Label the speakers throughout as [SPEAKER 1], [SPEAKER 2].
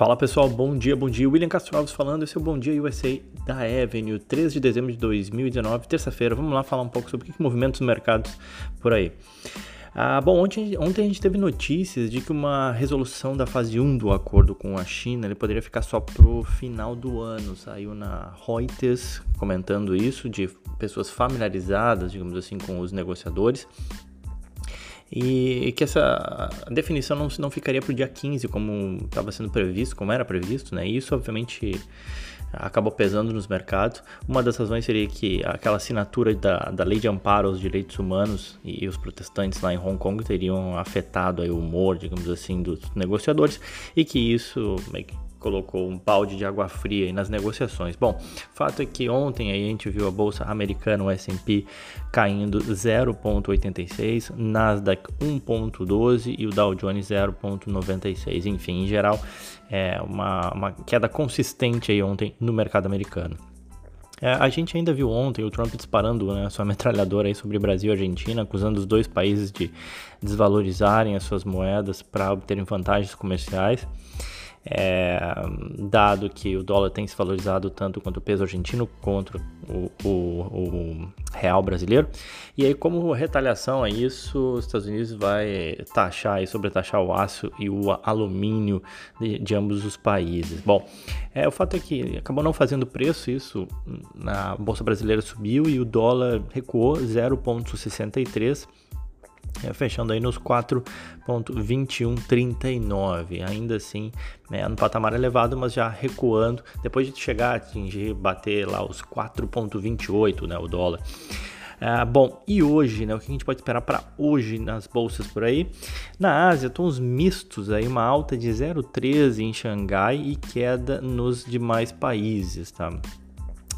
[SPEAKER 1] Fala pessoal, bom dia, bom dia. William Castro Alves falando, esse é o Bom Dia USA da Avenue, 3 de dezembro de 2019, terça-feira. Vamos lá falar um pouco sobre o que movimentos os mercados por aí. Ah, bom, ontem, ontem a gente teve notícias de que uma resolução da fase 1 do acordo com a China ele poderia ficar só pro final do ano. Saiu na Reuters comentando isso, de pessoas familiarizadas, digamos assim, com os negociadores e que essa definição não, não ficaria para o dia 15, como estava sendo previsto, como era previsto, né? E isso, obviamente, acabou pesando nos mercados. Uma das razões seria que aquela assinatura da, da lei de amparo aos direitos humanos e, e os protestantes lá em Hong Kong teriam afetado aí, o humor, digamos assim, dos negociadores e que isso colocou um balde de água fria nas negociações. Bom, fato é que ontem aí a gente viu a bolsa americana, o S&P, caindo 0,86, Nasdaq 1,12 e o Dow Jones 0,96. Enfim, em geral, é uma, uma queda consistente aí ontem no mercado americano. É, a gente ainda viu ontem o Trump disparando né, sua metralhadora aí sobre Brasil e Argentina, acusando os dois países de desvalorizarem as suas moedas para obterem vantagens comerciais é, dado que o dólar tem se valorizado tanto quanto o peso argentino contra o, o, o, real brasileiro. E aí, como retaliação a isso, os Estados Unidos vai taxar e sobretaxar o aço e o alumínio de, de ambos os países. Bom, é, o fato é que acabou não fazendo preço, isso na Bolsa Brasileira subiu e o dólar recuou 0,63 é, fechando aí nos 4.2139, ainda assim né, no patamar elevado, mas já recuando, depois de chegar a atingir, bater lá os 4.28, né, o dólar. Ah, bom, e hoje, né? O que a gente pode esperar para hoje nas bolsas por aí? Na Ásia, tons mistos aí, uma alta de 0,13 em Xangai e queda nos demais países, tá?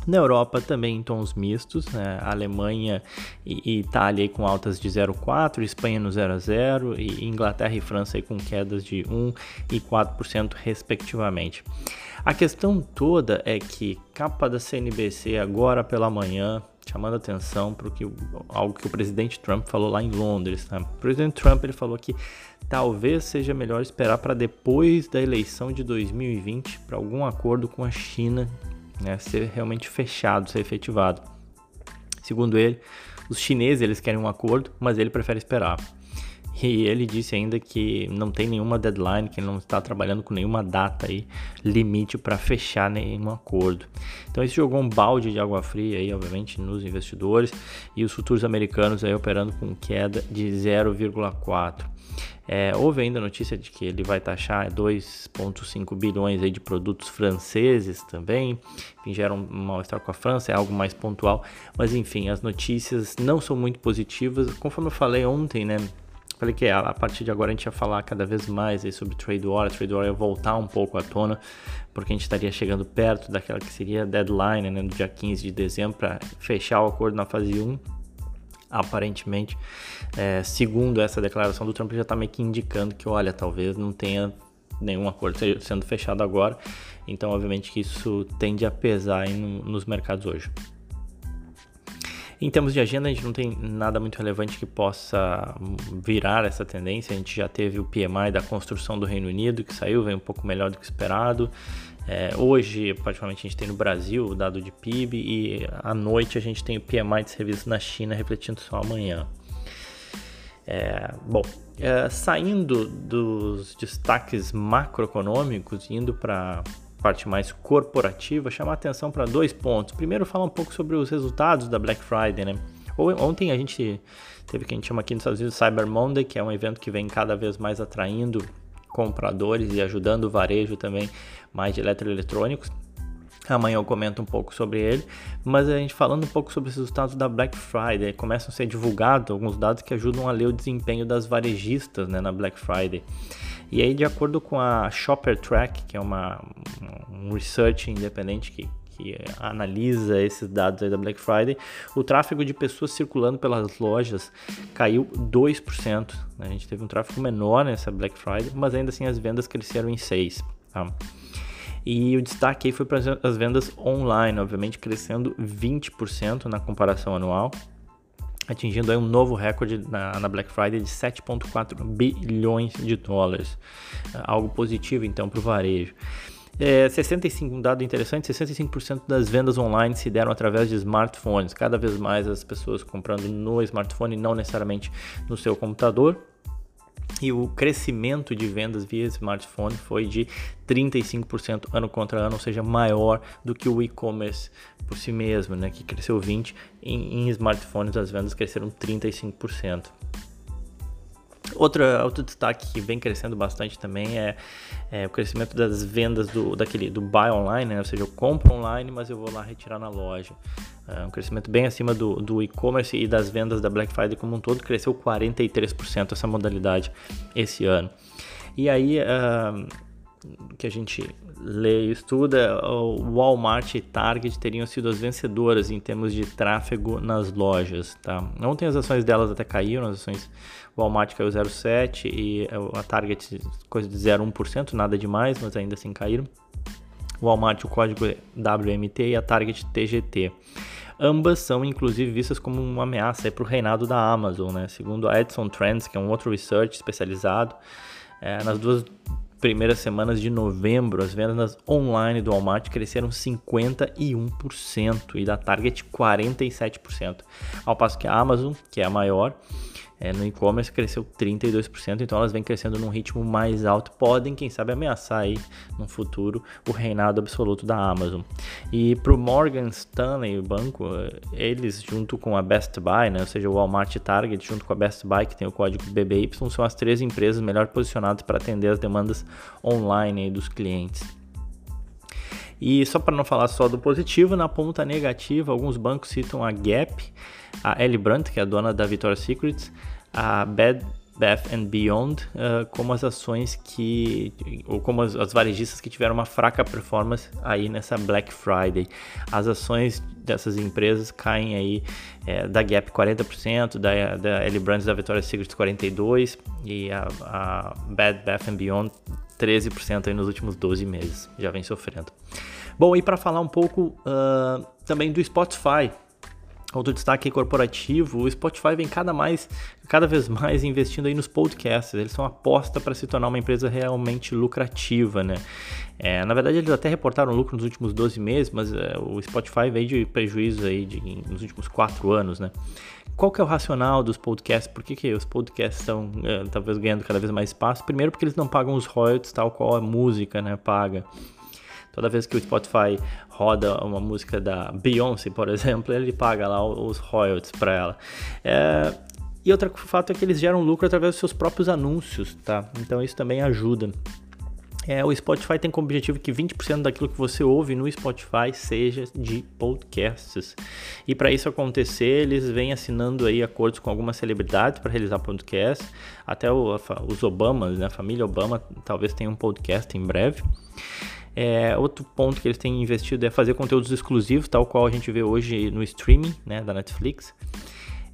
[SPEAKER 1] Na Europa também em tons mistos, né? Alemanha e, Itália com altas de 0,4%, Espanha no 0,0% e Inglaterra e França com quedas de 1% e 4% respectivamente. A questão toda é que capa da CNBC agora pela manhã, chamando atenção para que, algo que o presidente Trump falou lá em Londres. Tá? O presidente Trump ele falou que talvez seja melhor esperar para depois da eleição de 2020 para algum acordo com a China né, ser realmente fechado, ser efetivado. Segundo ele, os chineses eles querem um acordo, mas ele prefere esperar. E ele disse ainda que não tem nenhuma deadline, que não está trabalhando com nenhuma data aí, limite para fechar nenhum acordo. Então isso jogou um balde de água fria aí, obviamente, nos investidores e os futuros americanos aí operando com queda de 0,4. É, houve ainda notícia de que ele vai taxar 2,5 bilhões aí de produtos franceses também. Enfim, gera um mal-estar com a França, é algo mais pontual. Mas enfim, as notícias não são muito positivas. Conforme eu falei ontem, né? Falei que a partir de agora a gente ia falar cada vez mais sobre trade war, a trade war ia voltar um pouco à tona, porque a gente estaria chegando perto daquela que seria a deadline, né, no dia 15 de dezembro, para fechar o acordo na fase 1 aparentemente, é, segundo essa declaração do Trump, já está meio que indicando que, olha, talvez não tenha nenhum acordo sendo fechado agora. Então, obviamente, que isso tende a pesar no, nos mercados hoje. Em termos de agenda, a gente não tem nada muito relevante que possa virar essa tendência. A gente já teve o PMI da construção do Reino Unido, que saiu, veio um pouco melhor do que esperado. É, hoje, praticamente, a gente tem no Brasil o dado de PIB e à noite a gente tem o PMI de serviços na China refletindo só amanhã. É, bom, é, saindo dos destaques macroeconômicos, indo para parte mais corporativa, chamar atenção para dois pontos. Primeiro, falar um pouco sobre os resultados da Black Friday, né? Ontem a gente teve o que a gente chama aqui nos Estados Unidos Cyber Monday, que é um evento que vem cada vez mais atraindo compradores e ajudando o varejo também mais de eletroeletrônicos. Amanhã eu comento um pouco sobre ele, mas a gente falando um pouco sobre os resultados da Black Friday, começam a ser divulgados alguns dados que ajudam a ler o desempenho das varejistas né, na Black Friday. E aí, de acordo com a Shopper Track, que é uma, um research independente que, que analisa esses dados da Black Friday, o tráfego de pessoas circulando pelas lojas caiu 2%. Né? A gente teve um tráfego menor nessa Black Friday, mas ainda assim as vendas cresceram em 6%. Tá? E o destaque aí foi para as vendas online, obviamente crescendo 20% na comparação anual. atingindo aí um novo recorde na, na Black Friday de 7,4 bilhões de dólares. Algo positivo então para o varejo. É, 65, um dado interessante, 65% das vendas online se deram através de smartphones. Cada vez mais as pessoas comprando no smartphone, não necessariamente no seu computador. E o crescimento de vendas via smartphone foi de 35% ano contra ano, ou seja, maior do que o e-commerce por si mesmo, né, que cresceu 20%. Em, em smartphones as vendas cresceram 35%. Outra, outro destaque que vem crescendo bastante também é, é o crescimento das vendas do, daquele, do buy online, né? ou seja, eu compro online, mas eu vou lá retirar na loja. É um crescimento bem acima do, do e-commerce e das vendas da Black Friday como um todo, cresceu 43% essa modalidade esse ano. E aí, uh, que a gente lê e estuda, o Walmart e Target teriam sido as vencedoras em termos de tráfego nas lojas. Tá? Ontem as ações delas até caíram, as ações Walmart caiu 0,7% e a Target coisa de 0,1%, nada demais, mas ainda assim caíram. Walmart o código WMT e a Target TGT. Ambas são inclusive vistas como uma ameaça para o reinado da Amazon, né? Segundo a Edison Trends, que é um outro research especializado, é, nas duas primeiras semanas de novembro, as vendas online do Walmart cresceram 51% e da Target 47%, ao passo que a Amazon, que é a maior, é, no e-commerce cresceu 32%, então elas vêm crescendo num ritmo mais alto, podem, quem sabe, ameaçar aí no futuro o reinado absoluto da Amazon. E para o Morgan Stanley, o banco, eles junto com a Best Buy, né, ou seja, o Walmart Target junto com a Best Buy, que tem o código BBY, são as três empresas melhor posicionadas para atender as demandas online dos clientes. E só para não falar só do positivo, na ponta negativa, alguns bancos citam a Gap, a Ellie Brandt, que é a dona da Victoria's Secret, a Bed Bath and Beyond uh, como as ações que ou como as, as, varejistas que tiveram uma fraca performance aí nessa Black Friday. As ações dessas empresas caem aí é, da Gap 40%, da, da Ellie Brandt da Victoria's Secret 42% e a, a Bed Bath and Beyond 13% aí nos últimos 12 meses, já vem sofrendo. Bom, e para falar um pouco uh, também do Spotify, Outro destaque corporativo, o Spotify vem cada, mais, cada vez mais investindo aí nos podcasts. Eles são aposta para se tornar uma empresa realmente lucrativa, né? É, na verdade, eles até reportaram lucro nos últimos 12 meses, mas é, o Spotify veio de prejuízo aí de, nos últimos 4 anos, né? Qual que é o racional dos podcasts? Por que, que os podcasts estão é, talvez ganhando cada vez mais espaço? Primeiro porque eles não pagam os royalties tal qual a música, né? Paga. Toda vez que o Spotify roda uma música da Beyoncé, por exemplo, ele paga lá os royalties para ela. É, e outro fato é que eles geram lucro através dos seus próprios anúncios, tá? Então isso também ajuda. É, o Spotify tem como objetivo que 20% daquilo que você ouve no Spotify seja de podcasts. E para isso acontecer, eles vêm assinando aí acordos com algumas celebridades para realizar podcasts. Até o, os Obamas, né? A família Obama talvez tenha um podcast em breve. É, outro ponto que eles têm investido é fazer conteúdos exclusivos, tal qual a gente vê hoje no streaming né, da Netflix.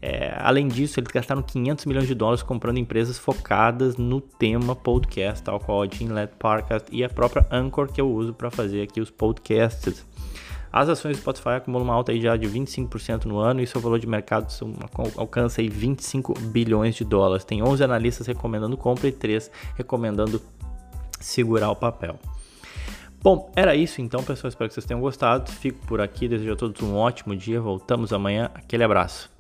[SPEAKER 1] É, além disso, eles gastaram 500 milhões de dólares comprando empresas focadas no tema podcast, tal qual a Gene Podcast e a própria Anchor que eu uso para fazer aqui os podcasts. As ações do Spotify acumulam uma alta aí já de 25% no ano e seu valor de mercado alcança aí 25 bilhões de dólares. Tem 11 analistas recomendando compra e 3 recomendando segurar o papel. Bom, era isso então, pessoal. Espero que vocês tenham gostado. Fico por aqui. Desejo a todos um ótimo dia. Voltamos amanhã. Aquele abraço.